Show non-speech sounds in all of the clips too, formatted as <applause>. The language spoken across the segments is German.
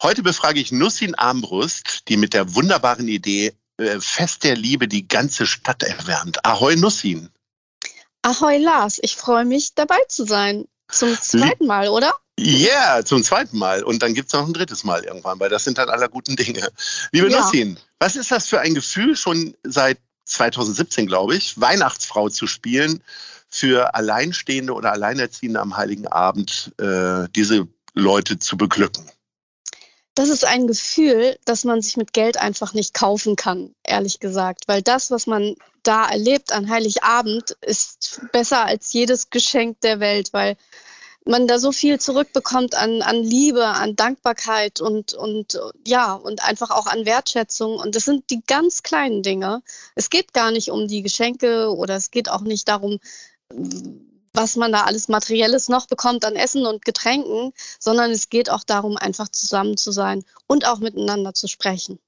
Heute befrage ich Nussin Armbrust, die mit der wunderbaren Idee äh, Fest der Liebe die ganze Stadt erwärmt. Ahoi Nussin. Ahoi Lars, ich freue mich dabei zu sein. Zum zweiten Mal, oder? Ja, yeah, zum zweiten Mal. Und dann gibt es noch ein drittes Mal irgendwann, weil das sind dann aller guten Dinge. Liebe ja. Nussin, was ist das für ein Gefühl, schon seit 2017, glaube ich, Weihnachtsfrau zu spielen, für Alleinstehende oder Alleinerziehende am Heiligen Abend äh, diese Leute zu beglücken? Das ist ein Gefühl, das man sich mit Geld einfach nicht kaufen kann, ehrlich gesagt. Weil das, was man da erlebt an Heiligabend, ist besser als jedes Geschenk der Welt, weil man da so viel zurückbekommt an, an Liebe, an Dankbarkeit und, und ja, und einfach auch an Wertschätzung. Und das sind die ganz kleinen Dinge. Es geht gar nicht um die Geschenke oder es geht auch nicht darum, was man da alles Materielles noch bekommt an Essen und Getränken, sondern es geht auch darum, einfach zusammen zu sein und auch miteinander zu sprechen.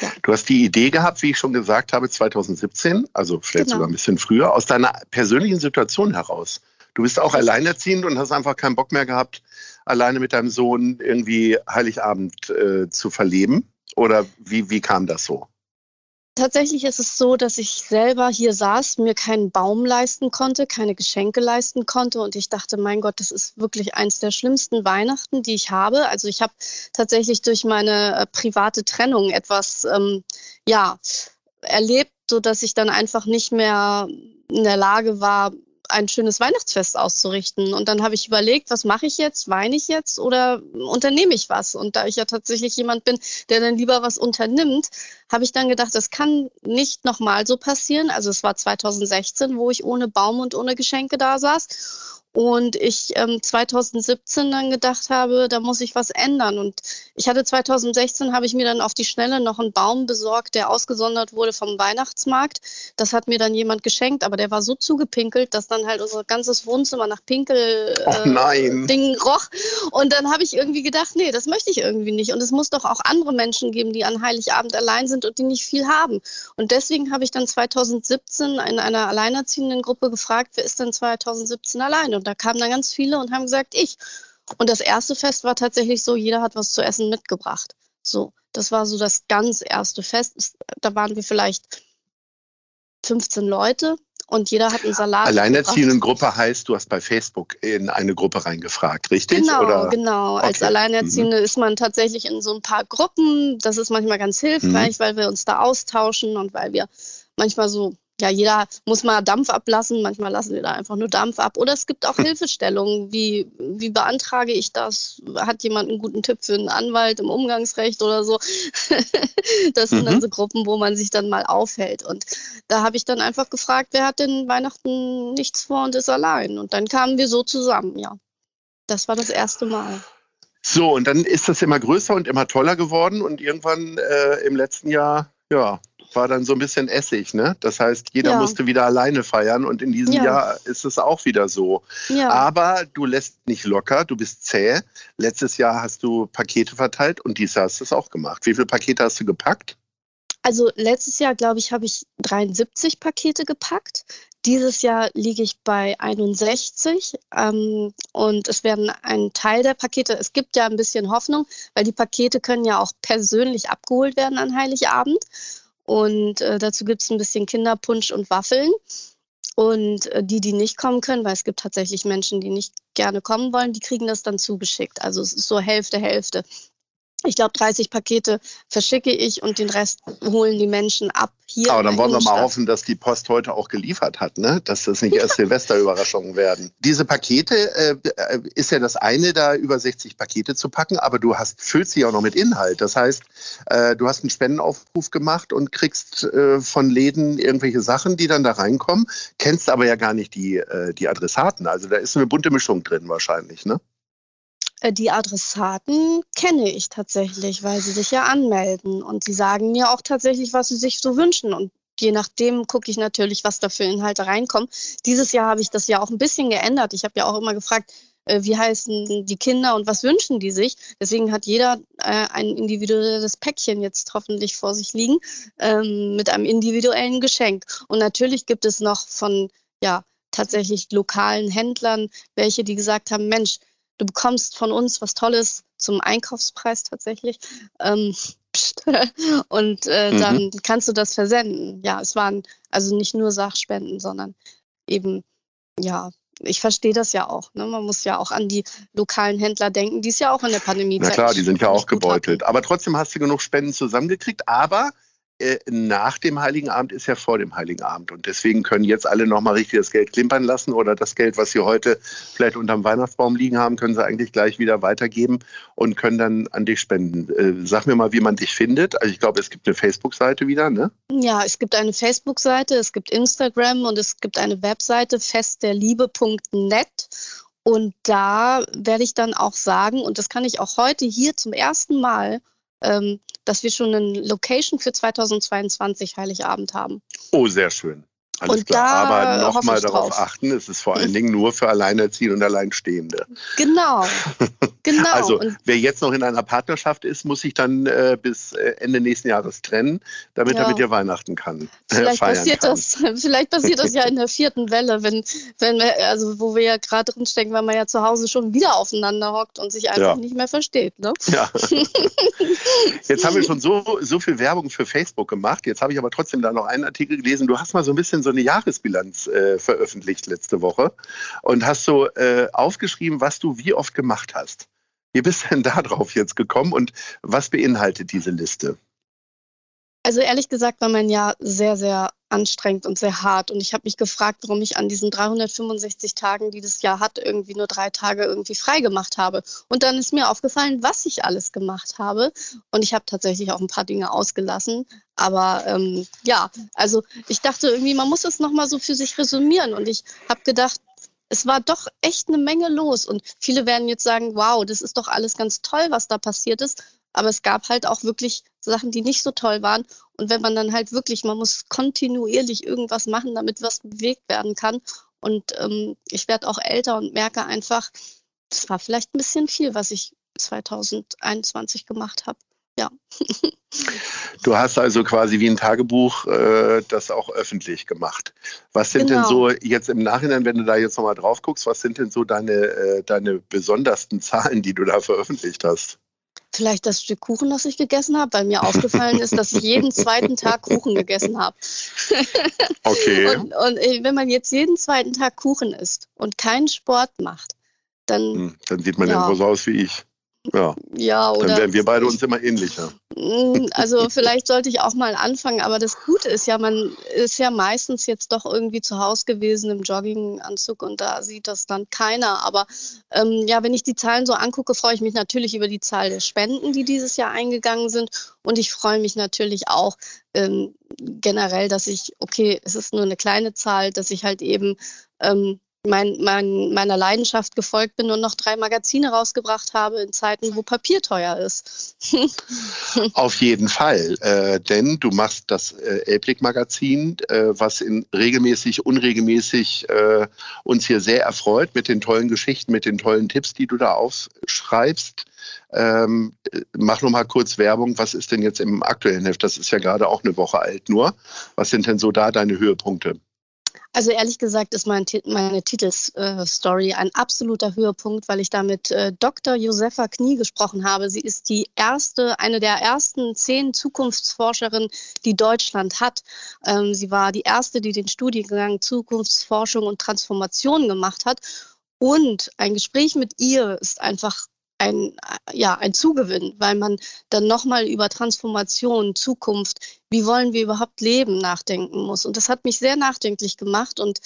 Ja. Du hast die Idee gehabt, wie ich schon gesagt habe, 2017, also vielleicht genau. sogar ein bisschen früher, aus deiner persönlichen Situation heraus. Du bist auch alleinerziehend und hast einfach keinen Bock mehr gehabt, alleine mit deinem Sohn irgendwie Heiligabend äh, zu verleben. Oder wie, wie kam das so? Tatsächlich ist es so, dass ich selber hier saß, mir keinen Baum leisten konnte, keine Geschenke leisten konnte und ich dachte, mein Gott, das ist wirklich eins der schlimmsten Weihnachten, die ich habe. Also ich habe tatsächlich durch meine äh, private Trennung etwas, ähm, ja, erlebt, so dass ich dann einfach nicht mehr in der Lage war, ein schönes Weihnachtsfest auszurichten. Und dann habe ich überlegt, was mache ich jetzt? Weine ich jetzt oder unternehme ich was? Und da ich ja tatsächlich jemand bin, der dann lieber was unternimmt, habe ich dann gedacht, das kann nicht nochmal so passieren. Also es war 2016, wo ich ohne Baum und ohne Geschenke da saß. Und ich ähm, 2017 dann gedacht habe, da muss ich was ändern. Und ich hatte 2016, habe ich mir dann auf die Schnelle noch einen Baum besorgt, der ausgesondert wurde vom Weihnachtsmarkt. Das hat mir dann jemand geschenkt, aber der war so zugepinkelt, dass dann halt unser ganzes Wohnzimmer nach Pinkel äh, roch. Und dann habe ich irgendwie gedacht, nee, das möchte ich irgendwie nicht. Und es muss doch auch andere Menschen geben, die an Heiligabend allein sind und die nicht viel haben. Und deswegen habe ich dann 2017 in einer alleinerziehenden Gruppe gefragt, wer ist denn 2017 allein? Und da kamen dann ganz viele und haben gesagt, ich. Und das erste Fest war tatsächlich so, jeder hat was zu essen mitgebracht. So, das war so das ganz erste Fest. Da waren wir vielleicht 15 Leute und jeder hat einen Salat. Alleinerziehenden Gruppe heißt, du hast bei Facebook in eine Gruppe reingefragt, richtig? Genau, Oder? genau. Okay. Als Alleinerziehende mhm. ist man tatsächlich in so ein paar Gruppen. Das ist manchmal ganz hilfreich, mhm. weil wir uns da austauschen und weil wir manchmal so ja, jeder muss mal Dampf ablassen. Manchmal lassen wir da einfach nur Dampf ab. Oder es gibt auch <laughs> Hilfestellungen. Wie, wie beantrage ich das? Hat jemand einen guten Tipp für einen Anwalt im Umgangsrecht oder so? <laughs> das sind mhm. dann so Gruppen, wo man sich dann mal aufhält. Und da habe ich dann einfach gefragt, wer hat denn Weihnachten nichts vor und ist allein? Und dann kamen wir so zusammen, ja. Das war das erste Mal. So, und dann ist das immer größer und immer toller geworden. Und irgendwann äh, im letzten Jahr, ja, war dann so ein bisschen Essig, ne? Das heißt, jeder ja. musste wieder alleine feiern und in diesem ja. Jahr ist es auch wieder so. Ja. Aber du lässt nicht locker, du bist zäh. Letztes Jahr hast du Pakete verteilt und dieses Jahr hast du es auch gemacht. Wie viele Pakete hast du gepackt? Also letztes Jahr, glaube ich, habe ich 73 Pakete gepackt. Dieses Jahr liege ich bei 61 ähm, und es werden ein Teil der Pakete, es gibt ja ein bisschen Hoffnung, weil die Pakete können ja auch persönlich abgeholt werden an Heiligabend. Und äh, dazu gibt es ein bisschen Kinderpunsch und Waffeln. Und äh, die, die nicht kommen können, weil es gibt tatsächlich Menschen, die nicht gerne kommen wollen, die kriegen das dann zugeschickt. Also es ist so Hälfte, Hälfte ich glaube, 30 Pakete verschicke ich und den Rest holen die Menschen ab. Hier Aber dann wollen wir mal hoffen, dass die Post heute auch geliefert hat, ne? dass das nicht erst Silvesterüberraschungen werden. Diese Pakete äh, ist ja das eine, da über 60 Pakete zu packen, aber du hast, füllst sie auch noch mit Inhalt. Das heißt, äh, du hast einen Spendenaufruf gemacht und kriegst äh, von Läden irgendwelche Sachen, die dann da reinkommen, kennst aber ja gar nicht die, äh, die Adressaten. Also da ist eine bunte Mischung drin wahrscheinlich, ne? Äh, die Adressaten kenne ich tatsächlich, weil sie sich ja anmelden und sie sagen mir auch tatsächlich, was sie sich so wünschen. Und je nachdem gucke ich natürlich, was da für Inhalte reinkommen. Dieses Jahr habe ich das ja auch ein bisschen geändert. Ich habe ja auch immer gefragt, äh, wie heißen die Kinder und was wünschen die sich. Deswegen hat jeder äh, ein individuelles Päckchen jetzt hoffentlich vor sich liegen ähm, mit einem individuellen Geschenk. Und natürlich gibt es noch von ja tatsächlich lokalen Händlern welche, die gesagt haben, Mensch, du bekommst von uns was Tolles zum Einkaufspreis tatsächlich. Ähm, <laughs> und äh, mhm. dann kannst du das versenden. Ja, es waren also nicht nur Sachspenden, sondern eben, ja, ich verstehe das ja auch. Ne? Man muss ja auch an die lokalen Händler denken, die es ja auch in der Pandemie Na klar, die sind ja auch gebeutelt. Aber trotzdem hast du genug Spenden zusammengekriegt. Aber nach dem Heiligen Abend ist ja vor dem Heiligen Abend. Und deswegen können jetzt alle nochmal richtig das Geld klimpern lassen oder das Geld, was sie heute vielleicht unterm Weihnachtsbaum liegen haben, können sie eigentlich gleich wieder weitergeben und können dann an dich spenden. Äh, sag mir mal, wie man dich findet. Also ich glaube, es gibt eine Facebook-Seite wieder, ne? Ja, es gibt eine Facebook-Seite, es gibt Instagram und es gibt eine Webseite festderliebe.net. Und da werde ich dann auch sagen, und das kann ich auch heute hier zum ersten Mal ähm, dass wir schon eine Location für 2022 Heiligabend haben. Oh, sehr schön. Alles und klar, aber nochmal darauf drauf. achten, es ist vor allen Dingen nur für Alleinerziehende und Alleinstehende. Genau. <laughs> genau. also wer jetzt noch in einer Partnerschaft ist, muss sich dann äh, bis äh, Ende nächsten Jahres trennen, damit ja. er mit dir Weihnachten kann. <laughs> Äh, vielleicht passiert kann. das, <laughs> vielleicht passiert das ja in der vierten Welle, wenn, wenn wir, also wo wir ja gerade drin stecken, weil man ja zu Hause schon wieder aufeinander hockt und sich einfach ja. nicht mehr versteht. Ne? Ja. jetzt haben wir schon so, so viel Werbung für Facebook gemacht. Jetzt habe ich aber trotzdem da noch einen Artikel gelesen. Du hast mal so ein bisschen so eine Jahresbilanz äh, veröffentlicht letzte Woche und hast so äh, aufgeschrieben, was du wie oft gemacht hast. Wie bist denn da drauf jetzt gekommen und was beinhaltet diese Liste? Also ehrlich gesagt war mein Jahr sehr, sehr anstrengend und sehr hart. Und ich habe mich gefragt, warum ich an diesen 365 Tagen, die das Jahr hat, irgendwie nur drei Tage irgendwie frei gemacht habe. Und dann ist mir aufgefallen, was ich alles gemacht habe. Und ich habe tatsächlich auch ein paar Dinge ausgelassen. Aber ähm, ja, also ich dachte irgendwie, man muss es nochmal so für sich resümieren. Und ich habe gedacht, es war doch echt eine Menge los. Und viele werden jetzt sagen, wow, das ist doch alles ganz toll, was da passiert ist. Aber es gab halt auch wirklich Sachen, die nicht so toll waren. Und wenn man dann halt wirklich, man muss kontinuierlich irgendwas machen, damit was bewegt werden kann. Und ähm, ich werde auch älter und merke einfach, es war vielleicht ein bisschen viel, was ich 2021 gemacht habe. Ja. <laughs> Du hast also quasi wie ein Tagebuch äh, das auch öffentlich gemacht. Was sind genau. denn so jetzt im Nachhinein, wenn du da jetzt nochmal drauf guckst, was sind denn so deine, äh, deine besondersten Zahlen, die du da veröffentlicht hast? Vielleicht das Stück Kuchen, das ich gegessen habe, weil mir aufgefallen ist, dass ich jeden zweiten Tag Kuchen gegessen habe. <laughs> Okay. Und, und, äh, wenn man jetzt jeden zweiten Tag Kuchen isst und keinen Sport macht, dann. Hm, dann sieht man ja so aus wie ich. Ja. ja oder Dann werden wir beide uns immer ähnlicher. Mm, also <laughs> vielleicht sollte ich auch mal anfangen, aber das Gute ist ja, man ist ja meistens jetzt doch irgendwie zu Hause gewesen im Jogginganzug und da sieht das dann keiner. Aber ähm, ja, wenn ich die Zahlen so angucke, freue ich mich natürlich über die Zahl der Spenden, die dieses Jahr eingegangen sind. Und ich freue mich natürlich auch ähm, generell, dass ich, okay, es ist nur eine kleine Zahl, dass ich halt eben ähm, mein, mein, meiner Leidenschaft gefolgt bin und noch drei Magazine rausgebracht habe in Zeiten, wo Papier teuer ist. <laughs> Auf jeden Fall, äh, denn du machst das äh, Elblick-Magazin, äh, was in regelmäßig, unregelmäßig äh, uns hier sehr erfreut mit den tollen Geschichten, mit den tollen Tipps, die du da aufschreibst. Ähm, mach noch mal kurz Werbung. Was ist denn jetzt im aktuellen Heft? Das ist ja gerade auch eine Woche alt nur. Was sind denn so da deine Höhepunkte? Also ehrlich gesagt ist mein, meine Titelstory äh, ein absoluter Höhepunkt, weil ich da mit äh, Dr. Josefa Knie gesprochen habe. Sie ist die erste, eine der ersten zehn Zukunftsforscherinnen, die Deutschland hat. Ähm, sie war die erste, die den Studiengang Zukunftsforschung und Transformation gemacht hat. Und ein Gespräch mit ihr ist einfach ein, ja, ein Zugewinn, weil man dann nochmal über Transformation, Zukunft, wie wollen wir überhaupt leben, nachdenken muss. Und das hat mich sehr nachdenklich gemacht und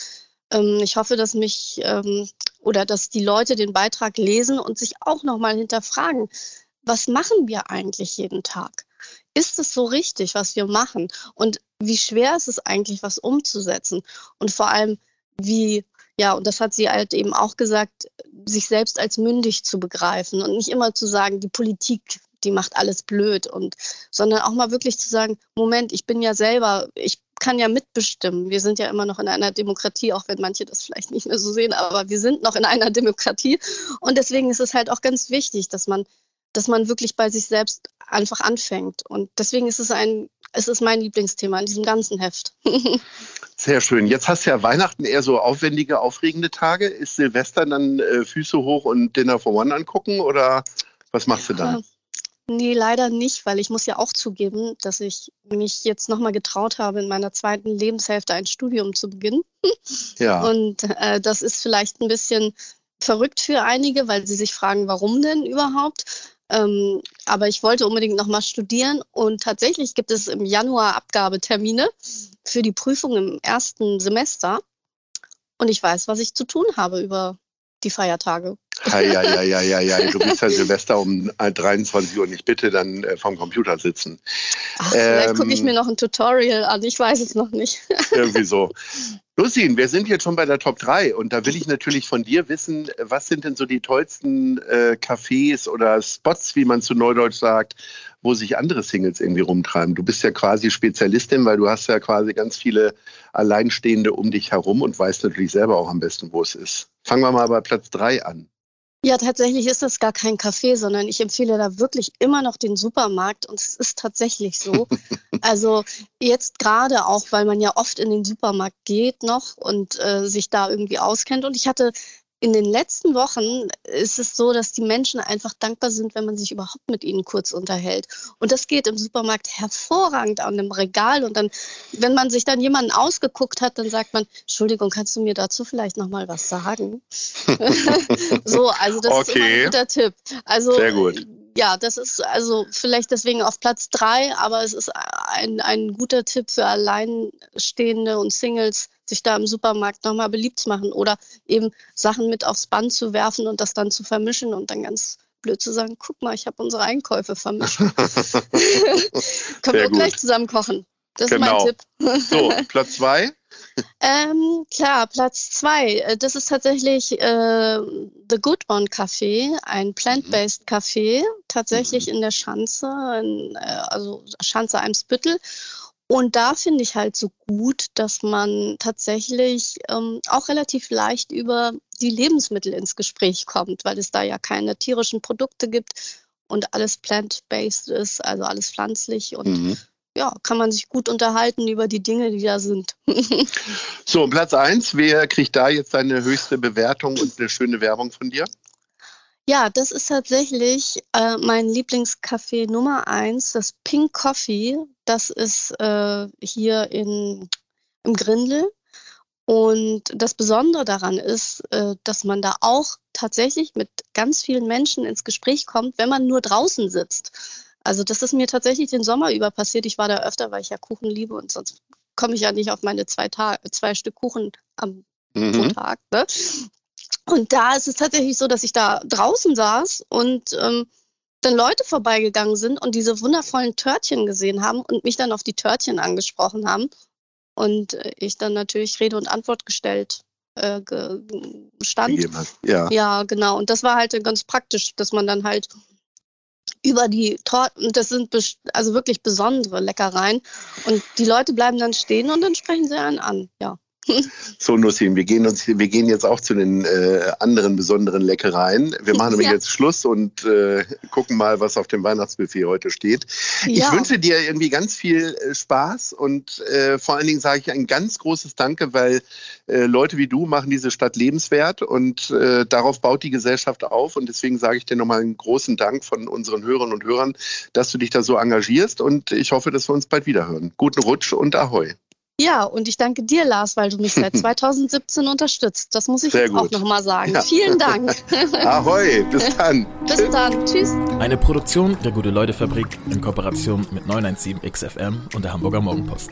ähm, ich hoffe, dass mich ähm, oder dass die Leute den Beitrag lesen und sich auch nochmal hinterfragen, was machen wir eigentlich jeden Tag? Ist es so richtig, was wir machen? Und wie schwer ist es eigentlich, was umzusetzen? Und vor allem, wie ja, und das hat sie halt eben auch gesagt, sich selbst als mündig zu begreifen und nicht immer zu sagen, die Politik, die macht alles blöd und, sondern auch mal wirklich zu sagen, Moment, ich bin ja selber, ich kann ja mitbestimmen. Wir sind ja immer noch in einer Demokratie, auch wenn manche das vielleicht nicht mehr so sehen, aber wir sind noch in einer Demokratie. Und deswegen ist es halt auch ganz wichtig, dass man, dass man wirklich bei sich selbst einfach anfängt. Und deswegen ist es ein, es ist mein Lieblingsthema in diesem ganzen Heft. <laughs> Sehr schön. Jetzt hast du ja Weihnachten eher so aufwendige, aufregende Tage. Ist Silvester dann äh, Füße hoch und Dinner for One angucken oder was machst du dann? Nee, leider nicht, weil ich muss ja auch zugeben, dass ich mich jetzt nochmal getraut habe, in meiner zweiten Lebenshälfte ein Studium zu beginnen. <laughs> Ja. Und äh, das ist vielleicht ein bisschen verrückt für einige, weil sie sich fragen, warum denn überhaupt? Ähm, aber ich wollte unbedingt nochmal studieren und tatsächlich gibt es im Januar Abgabetermine für die Prüfung im ersten Semester. Und ich weiß, was ich zu tun habe über die Feiertage. Ja, ja, ja, ja, ja, ja. Du bist ja Silvester um 23 Uhr nicht bitte dann äh, vom Computer sitzen. Ach, vielleicht ähm, gucke ich mir noch ein Tutorial an, ich weiß es noch nicht. <laughs> Irgendwie so. Lusin, wir sind jetzt schon bei der Top 3 und da will ich natürlich von dir wissen, was sind denn so die tollsten äh, Cafés oder Spots, wie man zu Neudeutsch sagt, wo sich andere Singles irgendwie rumtreiben. Du bist ja quasi Spezialistin, weil du hast ja quasi ganz viele Alleinstehende um dich herum und weißt natürlich selber auch am besten, wo es ist. Fangen wir mal bei Platz 3 an. Ja, tatsächlich ist das gar kein Café, sondern ich empfehle da wirklich immer noch den Supermarkt und es ist tatsächlich so. <laughs> also jetzt gerade auch, weil man ja oft in den Supermarkt geht noch und äh, sich da irgendwie auskennt. Und ich hatte in den letzten Wochen ist es so, dass die Menschen einfach dankbar sind, wenn man sich überhaupt mit ihnen kurz unterhält. Und das geht im Supermarkt hervorragend an dem Regal. Und dann, wenn man sich dann jemanden ausgeguckt hat, dann sagt man, Entschuldigung, kannst du mir dazu vielleicht noch mal was sagen? <laughs> so, also das okay. ist immer ein guter Tipp. Also, Sehr gut ja, das ist also vielleicht deswegen auf Platz drei, aber es ist ein, ein guter Tipp für Alleinstehende und Singles, sich da im Supermarkt nochmal beliebt zu machen oder eben Sachen mit aufs Band zu werfen und das dann zu vermischen und dann ganz blöd zu sagen, guck mal, ich habe unsere Einkäufe vermischt. <laughs> Können wir gleich zusammen kochen. Das genau. ist mein Tipp. <laughs> so, Platz zwei. Ähm, klar, Platz zwei. Äh, das ist tatsächlich äh, The Good One Café, ein plant-based Café, tatsächlich mhm. in der Schanze, in, äh, also Schanze Eimsbüttel. Und da finde ich halt so gut, dass man tatsächlich ähm, auch relativ leicht über die Lebensmittel ins Gespräch kommt, weil es da ja keine tierischen Produkte gibt und alles plant-based ist, also alles pflanzlich und mhm ja, kann man sich gut unterhalten über die Dinge, die da sind. <laughs> so, Platz 1, wer kriegt da jetzt deine höchste Bewertung und eine schöne Werbung von dir? Ja, das ist tatsächlich äh, mein Lieblingscafé Nummer 1, das Pink Coffee. Das ist äh, hier in, im Grindel. Und das Besondere daran ist, äh, dass man da auch tatsächlich mit ganz vielen Menschen ins Gespräch kommt, wenn man nur draußen sitzt. Also das ist mir tatsächlich den Sommer über passiert. Ich war da öfter, weil ich ja Kuchen liebe und sonst komme ich ja nicht auf meine zwei, Tag zwei Stück Kuchen am mhm. pro Tag. Ne? Und da ist es tatsächlich so, dass ich da draußen saß und ähm, dann Leute vorbeigegangen sind und diese wundervollen Törtchen gesehen haben und mich dann auf die Törtchen angesprochen haben. Und äh, ich dann natürlich Rede und Antwort gestellt äh, stand. Ja. ja, genau. Und das war halt ganz praktisch, dass man dann halt über die Torten. Das sind also wirklich besondere Leckereien. Und die Leute bleiben dann stehen und dann sprechen sie einen an. Ja. <laughs> So, Nussin, wir gehen uns, wir gehen jetzt auch zu den äh, anderen besonderen Leckereien. Wir machen nämlich Ja. jetzt Schluss und äh, gucken mal, was auf dem Weihnachtsbuffet heute steht. Ich Ja. wünsche dir irgendwie ganz viel äh, Spaß und äh, vor allen Dingen sage ich ein ganz großes Danke, weil äh, Leute wie du machen diese Stadt lebenswert und äh, darauf baut die Gesellschaft auf. Und deswegen sage ich dir nochmal einen großen Dank von unseren Hörern und Hörern, dass du dich da so engagierst und ich hoffe, dass wir uns bald wiederhören. Guten Rutsch und Ahoi. Ja, und ich danke dir, Lars, weil du mich seit <laughs> 2017 unterstützt. Das muss ich Sehr jetzt auch gut. nochmal sagen. Ja. Vielen Dank. <laughs> Ahoi, bis dann. <laughs> Bis dann. Tschüss. Eine Produktion der Gute-Leute-Fabrik in Kooperation mit 917 XFM und der Hamburger Morgenpost.